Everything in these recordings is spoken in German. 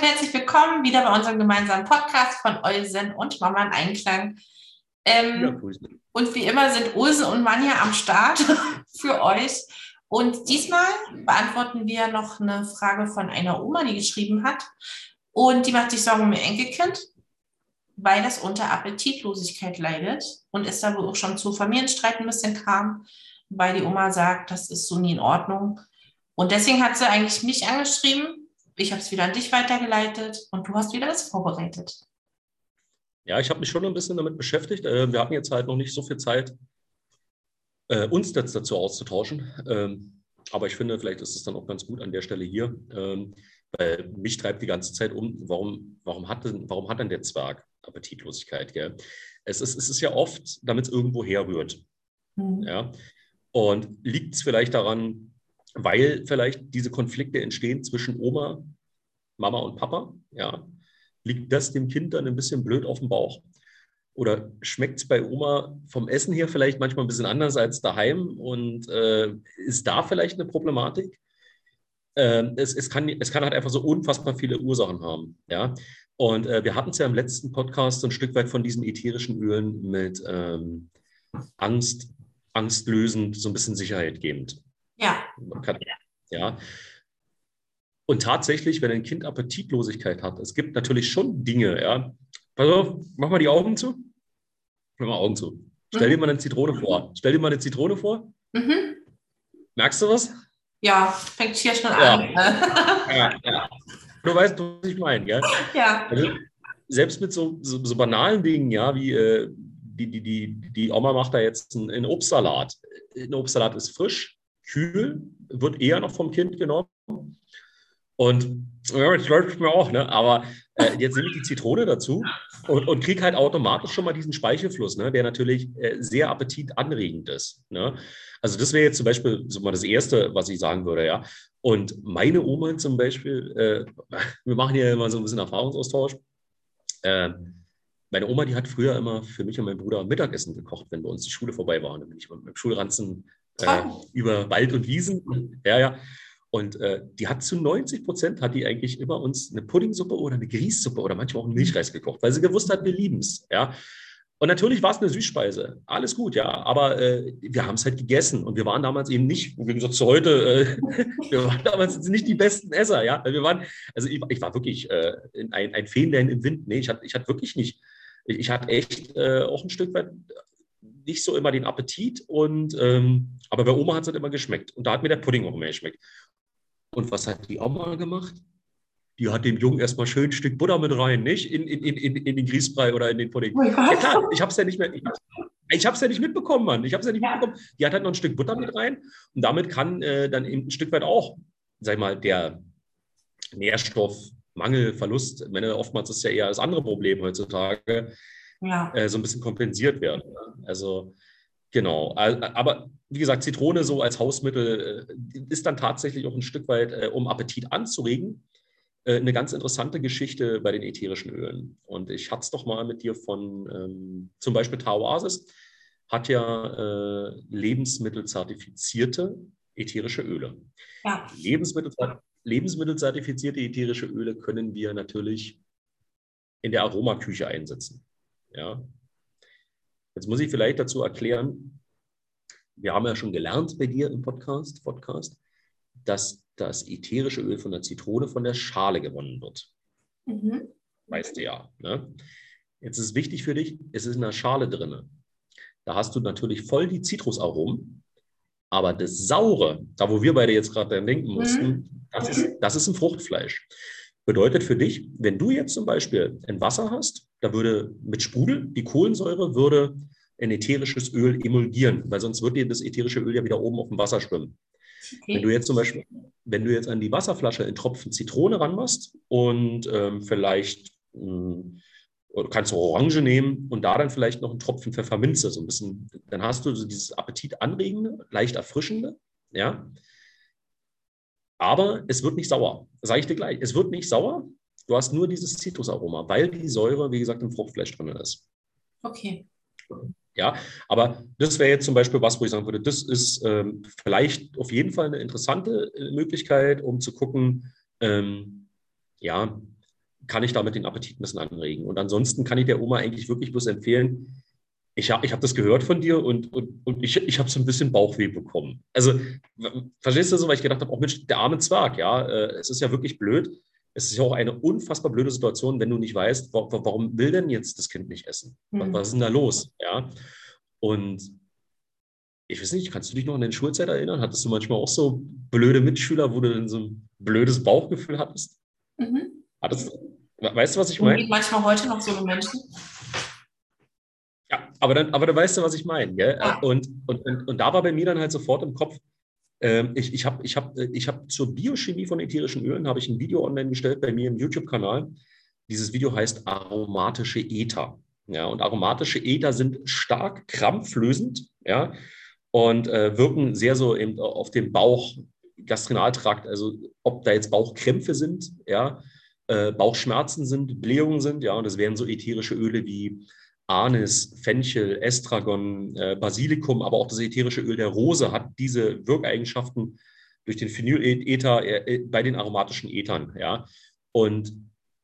herzlich willkommen wieder bei unserem gemeinsamen Podcast von Eusen und Mama in Einklang. Ähm, ja, und wie immer sind Ulse und Manja am Start für euch. Und diesmal beantworten wir noch eine Frage von einer Oma, die geschrieben hat. Und die macht sich Sorgen um ihr Enkelkind, weil das unter Appetitlosigkeit leidet und es da wohl auch schon zu Familienstreit ein bisschen kam, weil die Oma sagt, das ist so nie in Ordnung. Und deswegen hat sie eigentlich mich angeschrieben, ich habe es wieder an dich weitergeleitet und du hast wieder das vorbereitet. Ja, ich habe mich schon ein bisschen damit beschäftigt. Äh, wir hatten jetzt halt noch nicht so viel Zeit, äh, uns jetzt dazu auszutauschen. Ähm, aber ich finde, vielleicht ist es dann auch ganz gut an der Stelle hier, ähm, weil mich treibt die ganze Zeit um, warum, warum, hat, denn, warum hat denn der Zwerg Appetitlosigkeit? Gell? Es, ist, es ist ja oft, damit es irgendwo herrührt. Mhm. Ja? Und liegt es vielleicht daran, weil vielleicht diese Konflikte entstehen zwischen Oma, Mama und Papa. Ja. Liegt das dem Kind dann ein bisschen blöd auf dem Bauch? Oder schmeckt es bei Oma vom Essen her vielleicht manchmal ein bisschen anders als daheim? Und äh, ist da vielleicht eine Problematik? Äh, es, es, kann, es kann halt einfach so unfassbar viele Ursachen haben. Ja? Und äh, wir hatten es ja im letzten Podcast so ein Stück weit von diesen ätherischen Ölen mit ähm, Angst, angstlösend, so ein bisschen Sicherheit gebend. Ja. Kann, ja. Und tatsächlich, wenn ein Kind Appetitlosigkeit hat, es gibt natürlich schon Dinge, ja. Pass auf, mach mal die Augen zu. Mach mal Augen zu. Stell mhm. dir mal eine Zitrone vor. Stell dir mal eine Zitrone vor. Mhm. Merkst du was? Ja, fängt hier schon ja. an. ja, ja. Du weißt, was ich meine, gell? Ja. Also, selbst mit so, so, so, banalen Dingen, ja, wie äh, die, die, die, die Oma macht da jetzt einen, einen Obstsalat. Ein Obstsalat ist frisch, kühl, wird eher noch vom Kind genommen. Und ja, jetzt läuft mir auch, ne? aber äh, jetzt nehme ich die Zitrone dazu und, und kriege halt automatisch schon mal diesen Speichelfluss, ne? der natürlich äh, sehr appetitanregend ist. Ne? Also das wäre jetzt zum Beispiel so mal das Erste, was ich sagen würde, ja. Und meine Oma zum Beispiel, äh, wir machen hier immer so ein bisschen Erfahrungsaustausch. Äh, meine Oma, die hat früher immer für mich und meinen Bruder Mittagessen gekocht, wenn bei uns die Schule vorbei war. Dann bin ich mit dem Schulranzen äh, über Wald und Wiesen. Ja, ja. Und äh, die hat zu 90 Prozent, hat die eigentlich immer uns eine Puddingsuppe oder eine Grießsuppe oder manchmal auch einen Milchreis gekocht, weil sie gewusst hat, wir lieben es. Ja. Und natürlich war es eine Süßspeise. Alles gut, ja. Aber äh, wir haben es halt gegessen. Und wir waren damals eben nicht, wie gesagt, zu heute, äh, wir waren damals nicht die besten Esser, ja. Wir waren, also ich, ich war wirklich äh, ein, ein Fähnlein im Wind. Nee, ich hatte, ich hatte wirklich nicht, ich, ich hatte echt äh, auch ein Stück weit nicht so immer den Appetit. Und, ähm, aber bei Oma hat es halt immer geschmeckt. Und da hat mir der Pudding auch immer geschmeckt. Und was hat die Oma gemacht? Die hat dem Jungen erstmal schön ein Stück Butter mit rein, nicht? In, in, in, in den Grießbrei oder in den Pudding. Oh ja, klar, ich habe es ja nicht mehr. Ich, habe es ja nicht mitbekommen, Mann. Ich habe es ja nicht ja. mitbekommen. Die hat halt noch ein Stück Butter mit rein. Und damit kann äh, dann eben ein Stück weit auch, sag ich mal, der Nährstoffmangelverlust, ich meine, oftmals ist ja eher das andere Problem heutzutage, ja. äh, so ein bisschen kompensiert werden. Also genau. Aber wie gesagt, Zitrone so als Hausmittel äh, ist dann tatsächlich auch ein Stück weit, äh, um Appetit anzuregen, äh, eine ganz interessante Geschichte bei den ätherischen Ölen. Und ich hatte es doch mal mit dir von ähm, zum Beispiel Taoasis, hat ja äh, lebensmittelzertifizierte ätherische Öle. Ja. Lebensmittel, lebensmittelzertifizierte ätherische Öle können wir natürlich in der Aromaküche einsetzen. Ja. Jetzt muss ich vielleicht dazu erklären, wir haben ja schon gelernt bei dir im Podcast, Podcast dass das ätherische Öl von der Zitrone von der Schale gewonnen wird. Mhm. Weißt du ja. Ne? Jetzt ist wichtig für dich, es ist in der Schale drin. Da hast du natürlich voll die Zitrusaromen, aber das Saure, da wo wir beide jetzt gerade denken mussten, mhm. das, ist, das ist ein Fruchtfleisch. Bedeutet für dich, wenn du jetzt zum Beispiel ein Wasser hast, da würde mit Sprudel die Kohlensäure würde ein ätherisches Öl emulgieren, weil sonst wird dir das ätherische Öl ja wieder oben auf dem Wasser schwimmen. Okay. Wenn du jetzt zum Beispiel, wenn du jetzt an die Wasserflasche einen Tropfen Zitrone ranmachst und ähm, vielleicht mh, hm, kannst du Orange nehmen und da dann vielleicht noch einen Tropfen Pfefferminze, so ein bisschen, dann hast du so dieses Appetit anregende, leicht erfrischende, ja. Aber es wird nicht sauer. Sage ich dir gleich. Es wird nicht sauer. Du hast nur dieses Zitrusaroma, weil die Säure, wie gesagt, im Fruchtfleisch drin ist. Okay. Ja, aber das wäre jetzt zum Beispiel was, wo ich sagen würde, das ist ähm, vielleicht auf jeden Fall eine interessante äh, Möglichkeit, um zu gucken, ähm, ja, kann ich damit den Appetit ein bisschen anregen. Und ansonsten kann ich der Oma eigentlich wirklich bloß empfehlen, ich habe ich hab das gehört von dir und, und, und ich, ich habe so ein bisschen Bauchweh bekommen. Also, verstehst du so, weil ich gedacht habe, auch Mensch, der arme Zwerg, ja, äh, es ist ja wirklich blöd. Es ist ja auch eine unfassbar blöde Situation, wenn du nicht weißt, warum will denn jetzt das Kind nicht essen? Mhm. Was ist denn da los? Ja. Und ich weiß nicht, kannst du dich noch an deine Schulzeit erinnern? Hattest du manchmal auch so blöde Mitschüler, wo du dann so ein blödes Bauchgefühl hattest? Mhm. Hattest, weißt du, was ich meine? manchmal heute noch so Menschen. Aber dann, aber dann weißt du, was ich meine. Ja. Und, und, und, und da war bei mir dann halt sofort im Kopf, ähm, ich, ich habe ich hab, ich hab zur Biochemie von ätherischen Ölen habe ich ein Video online gestellt bei mir im YouTube-Kanal. Dieses Video heißt aromatische Ether. Ja, und aromatische Ether sind stark krampflösend, ja, und äh, wirken sehr so eben auf den Bauch, Gastrinaltrakt, also ob da jetzt Bauchkrämpfe sind, ja, äh, Bauchschmerzen sind, Blähungen sind, ja, und das wären so ätherische Öle wie Anis, Fenchel, Estragon, äh, Basilikum, aber auch das ätherische Öl der Rose hat diese Wirkeigenschaften durch den Phenylether äh, äh, bei den aromatischen Ethern. Ja? Und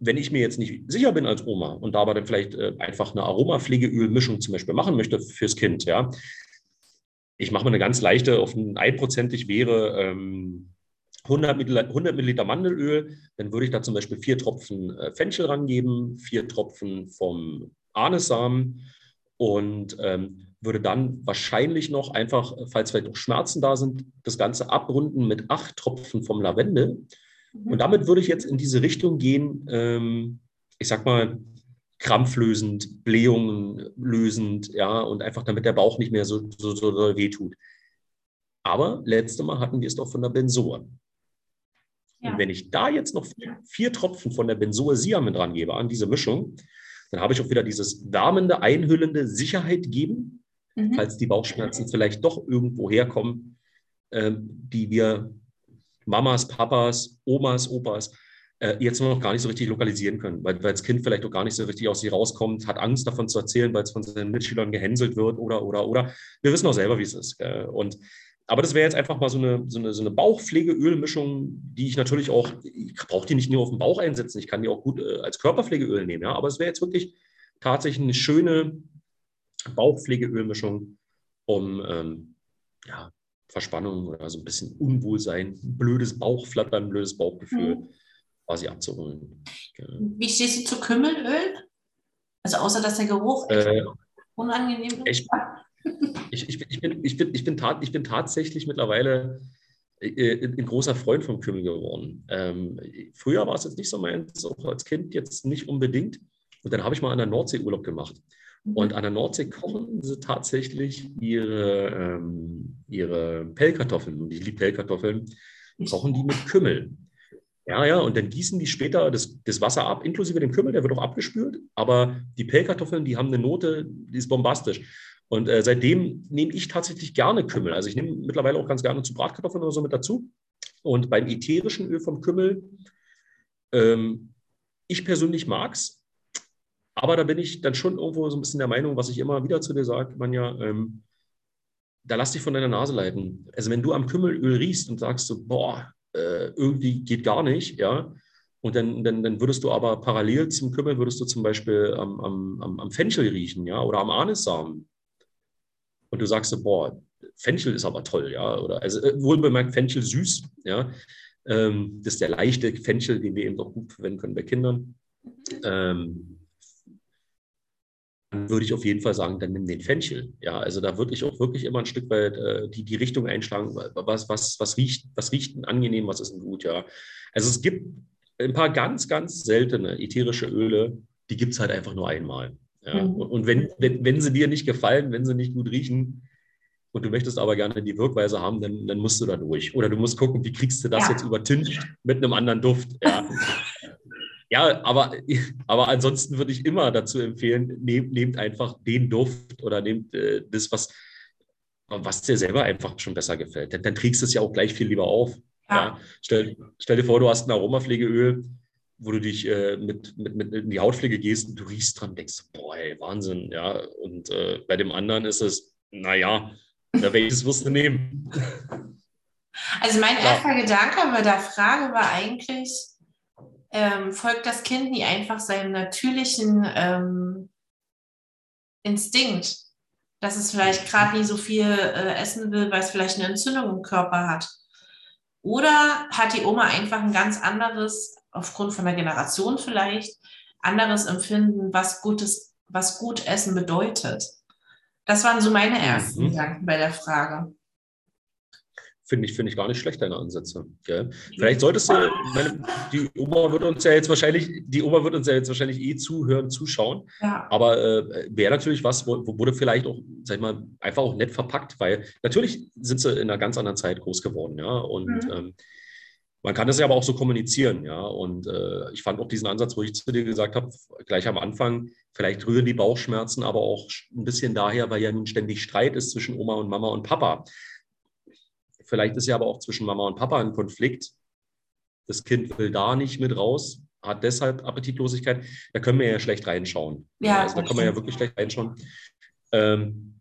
wenn ich mir jetzt nicht sicher bin als Oma und dabei dann vielleicht äh, einfach eine Aromapflegeölmischung zum Beispiel machen möchte fürs Kind, ja, ich mache mal eine ganz leichte, auf ein einprozentig wäre ähm, 100 Milliliter, 100 Milliliter Mandelöl, dann würde ich da zum Beispiel vier Tropfen äh, Fenchel rangeben, vier Tropfen vom Ahnesamen und ähm, würde dann wahrscheinlich noch einfach, falls vielleicht auch Schmerzen da sind, das Ganze abrunden mit acht Tropfen vom Lavendel. Mhm. Und damit würde ich jetzt in diese Richtung gehen, ähm, ich sag mal, krampflösend, Blähungen lösend, ja, und einfach damit der Bauch nicht mehr so, so, so wehtut. Aber letzte Mal hatten wir es doch von der Benzoa. Ja. Und wenn ich da jetzt noch vier, vier Tropfen von der Benzoa Sia mit dran gebe an diese Mischung, dann habe ich auch wieder dieses wärmende, einhüllende Sicherheit geben, mhm. falls die Bauchschmerzen vielleicht doch irgendwo herkommen, äh, die wir Mamas, Papas, Omas, Opas äh, jetzt noch gar nicht so richtig lokalisieren können, weil, weil das Kind vielleicht auch gar nicht so richtig aus sich rauskommt, hat Angst davon zu erzählen, weil es von seinen Mitschülern gehänselt wird oder, oder, oder. Wir wissen auch selber, wie es ist. Äh, und aber das wäre jetzt einfach mal so eine, so eine, so eine Bauchpflegeölmischung, die ich natürlich auch, ich brauche die nicht nur auf den Bauch einsetzen, ich kann die auch gut äh, als Körperpflegeöl nehmen, ja. Aber es wäre jetzt wirklich tatsächlich eine schöne Bauchpflegeölmischung, um ähm, ja, Verspannung oder so ein bisschen Unwohlsein, blödes Bauchflattern, blödes Bauchgefühl mhm. quasi abzuholen. Wie stehst du zu Kümmelöl? Also außer dass der Geruch äh, unangenehm ist? Ich, ich, ich, ich, bin, ich, bin, ich, bin tat, ich bin tatsächlich mittlerweile äh, ein großer Freund vom Kümmel geworden. Ähm, früher war es jetzt nicht so meins, auch als Kind jetzt nicht unbedingt. Und dann habe ich mal an der Nordsee Urlaub gemacht. Mhm. Und an der Nordsee kochen sie tatsächlich ihre, ähm, ihre Pellkartoffeln. Und ich liebe Pellkartoffeln. Kochen die mit Kümmel. Ja, ja, und dann gießen die später das, das Wasser ab, inklusive dem Kümmel, der wird auch abgespült. Aber die Pellkartoffeln, die haben eine Note, die ist bombastisch. Und äh, seitdem nehme ich tatsächlich gerne Kümmel. Also ich nehme mittlerweile auch ganz gerne zu Bratkartoffeln oder so mit dazu. Und beim ätherischen Öl vom Kümmel, ähm, ich persönlich mag es, aber da bin ich dann schon irgendwo so ein bisschen der Meinung, was ich immer wieder zu dir sage, man ja, ähm, da lass dich von deiner Nase leiten. Also wenn du am Kümmelöl riechst und sagst so, boah, äh, irgendwie geht gar nicht, ja, und dann, dann, dann würdest du aber parallel zum Kümmel, würdest du zum Beispiel am, am, am Fenchel riechen, ja, oder am Anissamen und du sagst so, boah, Fenchel ist aber toll, ja, oder also äh, wohlbemerkt Fenchel süß, ja. Ähm, das ist der leichte Fenchel, den wir eben auch gut verwenden können bei Kindern. Ähm, dann würde ich auf jeden Fall sagen, dann nimm den Fenchel. Ja, also da würde ich auch wirklich immer ein Stück weit äh, die, die Richtung einschlagen, was, was, was, riecht, was riecht angenehm, was ist denn gut, ja. Also es gibt ein paar ganz, ganz seltene ätherische Öle, die gibt es halt einfach nur einmal. Ja? Mhm. Und wenn, wenn, wenn sie dir nicht gefallen, wenn sie nicht gut riechen und du möchtest aber gerne die Wirkweise haben, dann, dann musst du da durch. Oder du musst gucken, wie kriegst du das ja. jetzt übertüncht mit einem anderen Duft. Ja, ja aber, aber ansonsten würde ich immer dazu empfehlen, nehmt, nehmt einfach den Duft oder nehmt äh, das, was, was dir selber einfach schon besser gefällt. Denn dann trägst du es ja auch gleich viel lieber auf. Ja. ja. Stell, stell, dir vor, du hast ein Aromapflegeöl wo du dich äh, mit, mit, mit in die Hautpflege gehst und du riechst dran, denkst, boah, ey, Wahnsinn, ja. Und äh, bei dem anderen ist es, naja, welches wirst du nehmen? Also mein ja. erster Gedanke bei der Frage war eigentlich, ähm, folgt das Kind nie einfach seinem natürlichen ähm, Instinkt, dass es vielleicht gerade nie so viel äh, essen will, weil es vielleicht eine Entzündung im Körper hat? Oder hat die Oma einfach ein ganz anderes, aufgrund von der Generation vielleicht, anderes Empfinden, was gutes, was gut Essen bedeutet? Das waren so meine ersten mhm. Gedanken bei der Frage finde ich, finde ich gar nicht schlecht, deine Ansätze. Gell? Vielleicht solltest du, meine, die Oma wird uns ja jetzt wahrscheinlich, die Oma wird uns ja jetzt wahrscheinlich eh zuhören, zuschauen. Ja. Aber äh, wäre natürlich was, wo, wurde vielleicht auch, sag ich mal, einfach auch nett verpackt, weil natürlich sind sie in einer ganz anderen Zeit groß geworden, ja. Und mhm. ähm, man kann das ja aber auch so kommunizieren, ja. Und äh, ich fand auch diesen Ansatz, wo ich zu dir gesagt habe, gleich am Anfang, vielleicht rühren die Bauchschmerzen aber auch ein bisschen daher, weil ja nun ständig Streit ist zwischen Oma und Mama und Papa. Vielleicht ist ja aber auch zwischen Mama und Papa ein Konflikt. Das Kind will da nicht mit raus, hat deshalb Appetitlosigkeit. Da können wir ja schlecht reinschauen. Ja, also da kann man ja wirklich schlecht reinschauen. Ähm,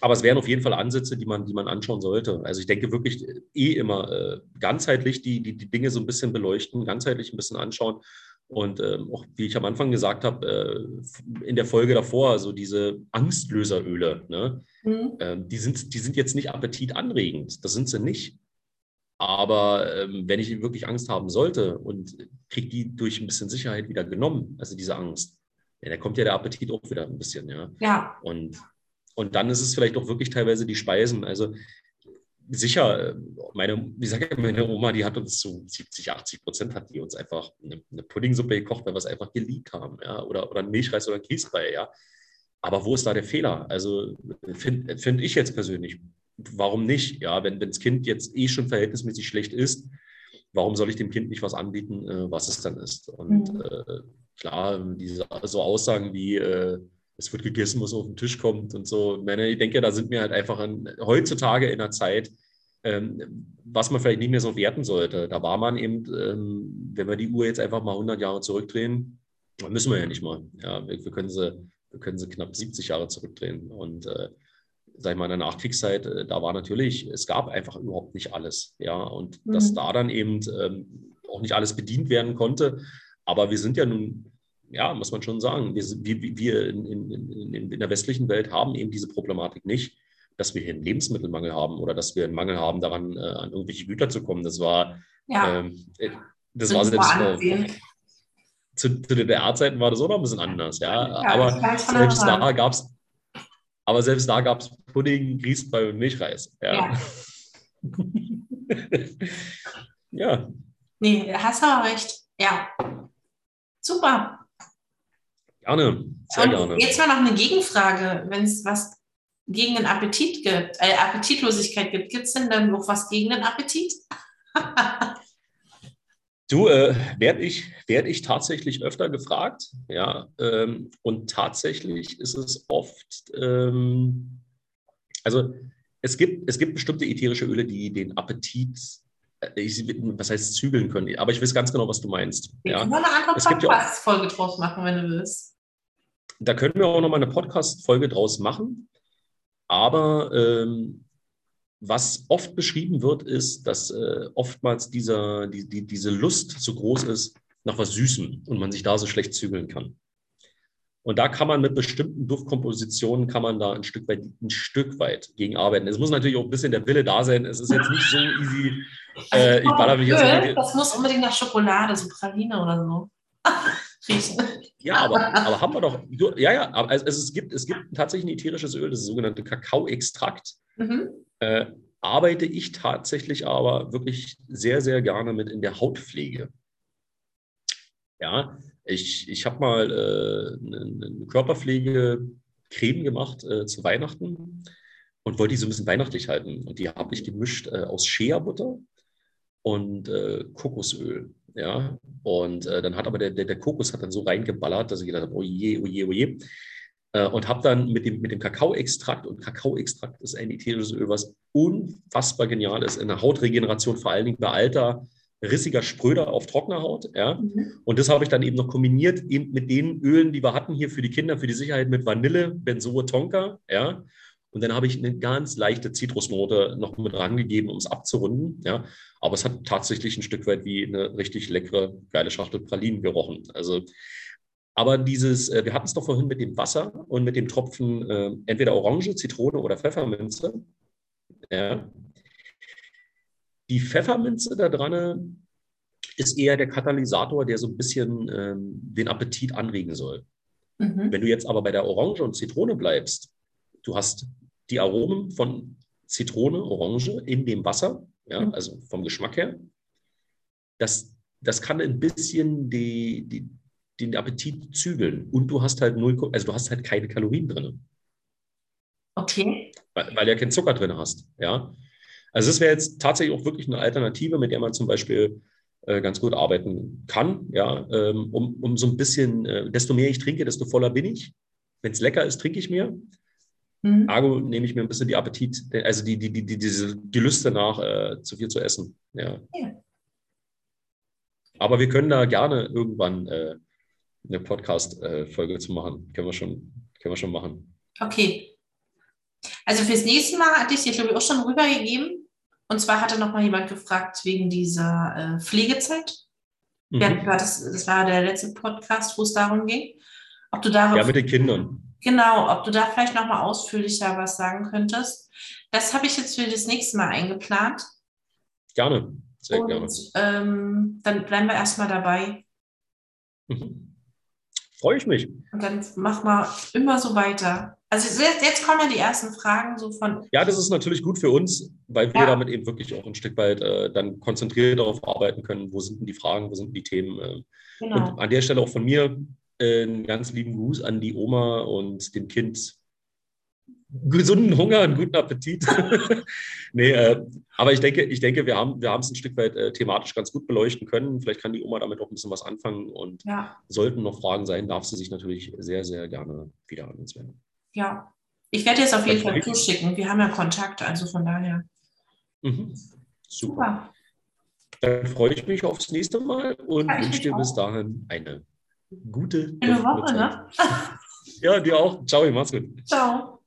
aber es wären auf jeden Fall Ansätze, die man, die man anschauen sollte. Also ich denke wirklich eh immer äh, ganzheitlich die, die, die Dinge so ein bisschen beleuchten, ganzheitlich ein bisschen anschauen und ähm, auch, wie ich am Anfang gesagt habe, äh, in der Folge davor, so diese Angstlöseröle, ne? Mhm. Ähm, die, sind, die sind jetzt nicht appetitanregend, das sind sie nicht. Aber ähm, wenn ich wirklich Angst haben sollte und kriege die durch ein bisschen Sicherheit wieder genommen, also diese Angst, ja, da kommt ja der Appetit auch wieder ein bisschen, ja. Ja. Und, und dann ist es vielleicht auch wirklich teilweise die Speisen. Also sicher, meine, wie sage ich, meine Oma, die hat uns zu 70, 80 Prozent hat die uns einfach eine, eine Puddingsuppe gekocht, weil wir es einfach geliebt haben, ja, oder, oder ein Milchreis oder Käsebrei, ja. Aber wo ist da der Fehler? Also finde find ich jetzt persönlich, warum nicht? Ja, wenn das Kind jetzt eh schon verhältnismäßig schlecht ist, warum soll ich dem Kind nicht was anbieten, äh, was es dann ist? Und mhm. äh, klar, diese so Aussagen wie äh, es wird gegessen, was auf den Tisch kommt und so. Ich denke, da sind wir halt einfach an, heutzutage in einer Zeit, ähm, was man vielleicht nicht mehr so werten sollte. Da war man eben, ähm, wenn wir die Uhr jetzt einfach mal 100 Jahre zurückdrehen, dann müssen wir ja nicht mal. Ja, wir, wir, können, sie, wir können sie knapp 70 Jahre zurückdrehen. Und äh, sag ich mal, in der Nachkriegszeit, äh, da war natürlich, es gab einfach überhaupt nicht alles. Ja, und mhm. dass da dann eben ähm, auch nicht alles bedient werden konnte. Aber wir sind ja nun ja, muss man schon sagen, wir, wir, wir in, in, in, der westlichen Welt haben eben diese Problematik nicht, dass wir hier einen Lebensmittelmangel haben oder dass wir einen Mangel haben, daran äh, an irgendwelche Güter zu kommen. Das war, ja. ähm, äh, das war selbst zu, zu DDR-Zeiten war das auch noch ein bisschen anders, ja. ja aber selbst da gab es, aber selbst da gab es Pudding, Grießbrei und Milchreis. Ja. Ja. ja. Nee, hast aber recht. Ja. Super. Gerne, sehr Und gerne. Jetzt mal noch eine Gegenfrage. Wenn es was gegen den Appetit gibt, äh, Appetitlosigkeit gibt, gibt es denn dann noch was gegen den Appetit? du, äh, werde ich, werd ich tatsächlich öfter gefragt, ja. Ähm, und tatsächlich ist es oft, ähm, also es gibt, es gibt bestimmte ätherische Öle, die den Appetit äh, ich, was heißt zügeln können, aber ich weiß ganz genau, was du meinst. Wir ja. können eine andere Podcast-Folge draus machen, wenn du willst. Da können wir auch noch mal eine Podcast-Folge draus machen. Aber ähm, was oft beschrieben wird, ist, dass äh, oftmals dieser, die, die, diese Lust so groß ist nach was Süßem und man sich da so schlecht zügeln kann. Und da kann man mit bestimmten Duftkompositionen kann man da ein Stück weit, ein Stück weit gegen arbeiten. Es muss natürlich auch ein bisschen der Wille da sein. Es ist jetzt nicht so easy. Also äh, ich baller mich jetzt Das muss unbedingt nach Schokolade, so Praline oder so. riechen. Ja, aber, aber haben wir doch. Ja, ja, aber also, es, gibt, es gibt tatsächlich ein ätherisches Öl, das ist sogenannte Kakaoextrakt. Mhm. Äh, arbeite ich tatsächlich aber wirklich sehr, sehr gerne mit in der Hautpflege. Ja, ich, ich habe mal äh, eine, eine Körperpflege-Creme gemacht äh, zu Weihnachten und wollte die so ein bisschen weihnachtlich halten. Und die habe ich gemischt äh, aus Shea-Butter und äh, Kokosöl. Ja, und äh, dann hat aber der, der, der, Kokos hat dann so reingeballert, dass ich gedacht habe, oh je, oh je, oh je. Äh, und habe dann mit dem, mit dem Kakaoextrakt, und Kakaoextrakt ist ein ätherisches Öl, was unfassbar genial ist in der Hautregeneration, vor allen Dingen bei alter, rissiger Spröder auf trockener Haut. Ja? Mhm. Und das habe ich dann eben noch kombiniert eben mit den Ölen, die wir hatten hier für die Kinder, für die Sicherheit mit Vanille, Benzoe Tonka. Ja? Und dann habe ich eine ganz leichte Zitrusnote noch mit rangegeben, um es abzurunden. Ja. Aber es hat tatsächlich ein Stück weit wie eine richtig leckere, geile Schachtel Pralinen gerochen. Also, aber dieses, äh, wir hatten es doch vorhin mit dem Wasser und mit dem Tropfen äh, entweder Orange, Zitrone oder Pfefferminze. Ja. Die Pfefferminze da dran ist eher der Katalysator, der so ein bisschen ähm, den Appetit anregen soll. Mhm. Wenn du jetzt aber bei der Orange und Zitrone bleibst, du hast die Aromen von Zitrone, Orange in dem Wasser, ja, mhm. also vom Geschmack her. Das, das kann ein bisschen die, die, den Appetit zügeln. Und du hast halt null, also du hast halt keine Kalorien drin. Okay. Weil, weil du ja keinen Zucker drin hast. Ja. Also das wäre jetzt tatsächlich auch wirklich eine Alternative, mit der man zum Beispiel äh, ganz gut arbeiten kann. Ja, ähm, um, um so ein bisschen, äh, desto mehr ich trinke, desto voller bin ich. Wenn es lecker ist, trinke ich mehr. Mhm. Argo nehme ich mir ein bisschen die Appetit, also die, die, die, die, diese Gelüste nach, äh, zu viel zu essen. Ja. ja. Aber wir können da gerne irgendwann äh, eine Podcast-Folge äh, zu machen. Können wir, schon, können wir schon machen. Okay. Also fürs nächste Mal hatte ich es dir, glaube ich, auch schon rübergegeben. Und zwar hatte noch mal jemand gefragt wegen dieser äh, Pflegezeit. Mhm. Ja, das, das war der letzte Podcast, wo es darum ging. Ob du darauf, ja, mit den Kindern. Genau, ob du da vielleicht noch mal ausführlicher was sagen könntest. Das habe ich jetzt für das nächste Mal eingeplant. Gerne, sehr Und, gerne. Ähm, dann bleiben wir erstmal dabei. Mhm. Freue ich mich. Und dann machen wir immer so weiter. Also jetzt, jetzt, kommen ja die ersten Fragen so von. Ja, das ist natürlich gut für uns, weil wir ja. damit eben wirklich auch ein Stück weit äh, dann konzentriert darauf arbeiten können, wo sind denn die Fragen, wo sind die Themen. Äh. Genau. Und an der Stelle auch von mir einen ganz lieben Gruß an die Oma und dem Kind. Gesunden Hunger und guten Appetit. nee, äh, aber ich denke, ich denke, wir haben wir es ein Stück weit äh, thematisch ganz gut beleuchten können. Vielleicht kann die Oma damit auch ein bisschen was anfangen und ja. sollten noch Fragen sein, darf sie sich natürlich sehr, sehr gerne wieder an uns wenden. Ja, ich werde jetzt auf jeden Fall zuschicken. Wir haben ja Kontakt, also von daher. Mhm. Super. Super. Dann freue ich mich aufs nächste Mal und ja, wünsche dir bis dahin eine gute Eine Woche, ne? ja, dir auch. Ciao, mach's gut. Ciao.